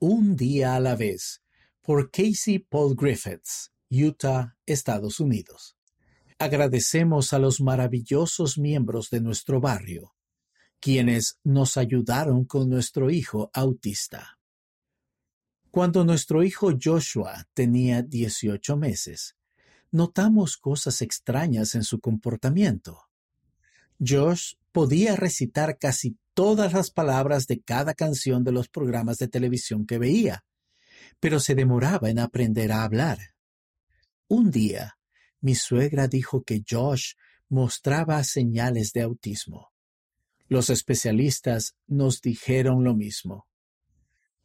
Un día a la vez, por Casey Paul Griffiths, Utah, Estados Unidos. Agradecemos a los maravillosos miembros de nuestro barrio, quienes nos ayudaron con nuestro hijo autista. Cuando nuestro hijo Joshua tenía 18 meses, notamos cosas extrañas en su comportamiento. Josh podía recitar casi todas las palabras de cada canción de los programas de televisión que veía, pero se demoraba en aprender a hablar. Un día, mi suegra dijo que Josh mostraba señales de autismo. Los especialistas nos dijeron lo mismo.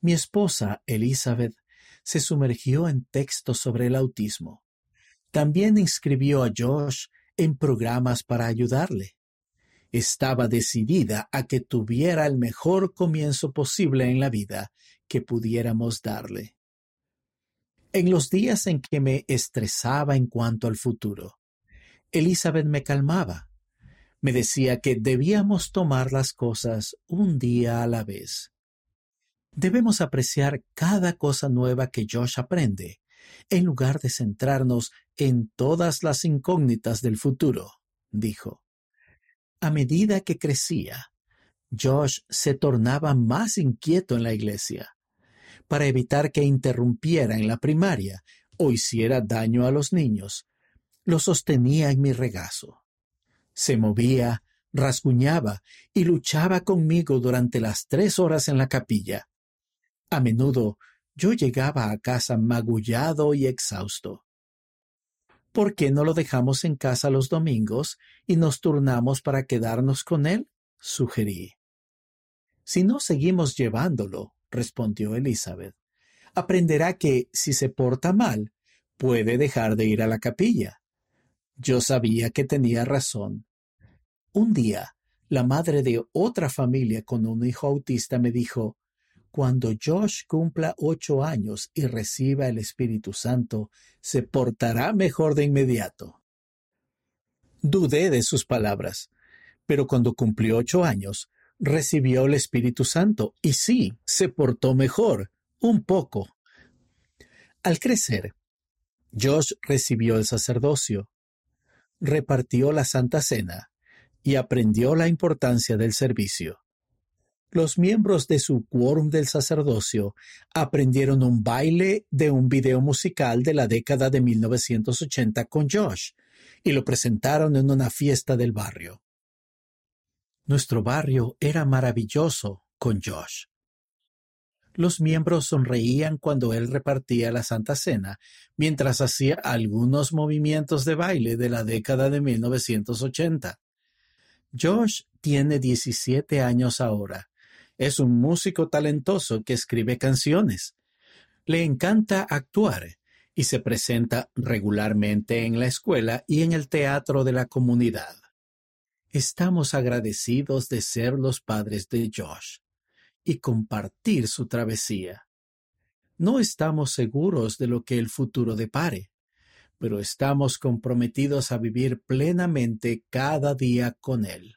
Mi esposa, Elizabeth, se sumergió en textos sobre el autismo. También inscribió a Josh en programas para ayudarle estaba decidida a que tuviera el mejor comienzo posible en la vida que pudiéramos darle. En los días en que me estresaba en cuanto al futuro, Elizabeth me calmaba. Me decía que debíamos tomar las cosas un día a la vez. Debemos apreciar cada cosa nueva que Josh aprende, en lugar de centrarnos en todas las incógnitas del futuro, dijo. A medida que crecía, Josh se tornaba más inquieto en la iglesia. Para evitar que interrumpiera en la primaria o hiciera daño a los niños, lo sostenía en mi regazo. Se movía, rasguñaba y luchaba conmigo durante las tres horas en la capilla. A menudo yo llegaba a casa magullado y exhausto. ¿Por qué no lo dejamos en casa los domingos y nos turnamos para quedarnos con él? sugerí. Si no seguimos llevándolo, respondió Elizabeth, aprenderá que, si se porta mal, puede dejar de ir a la capilla. Yo sabía que tenía razón. Un día, la madre de otra familia con un hijo autista me dijo, cuando Josh cumpla ocho años y reciba el Espíritu Santo, se portará mejor de inmediato. Dudé de sus palabras, pero cuando cumplió ocho años, recibió el Espíritu Santo y sí, se portó mejor, un poco. Al crecer, Josh recibió el sacerdocio, repartió la Santa Cena y aprendió la importancia del servicio los miembros de su quórum del sacerdocio aprendieron un baile de un video musical de la década de 1980 con Josh y lo presentaron en una fiesta del barrio. Nuestro barrio era maravilloso con Josh. Los miembros sonreían cuando él repartía la Santa Cena, mientras hacía algunos movimientos de baile de la década de 1980. Josh tiene 17 años ahora es un músico talentoso que escribe canciones. Le encanta actuar y se presenta regularmente en la escuela y en el teatro de la comunidad. Estamos agradecidos de ser los padres de Josh y compartir su travesía. No estamos seguros de lo que el futuro depare, pero estamos comprometidos a vivir plenamente cada día con él.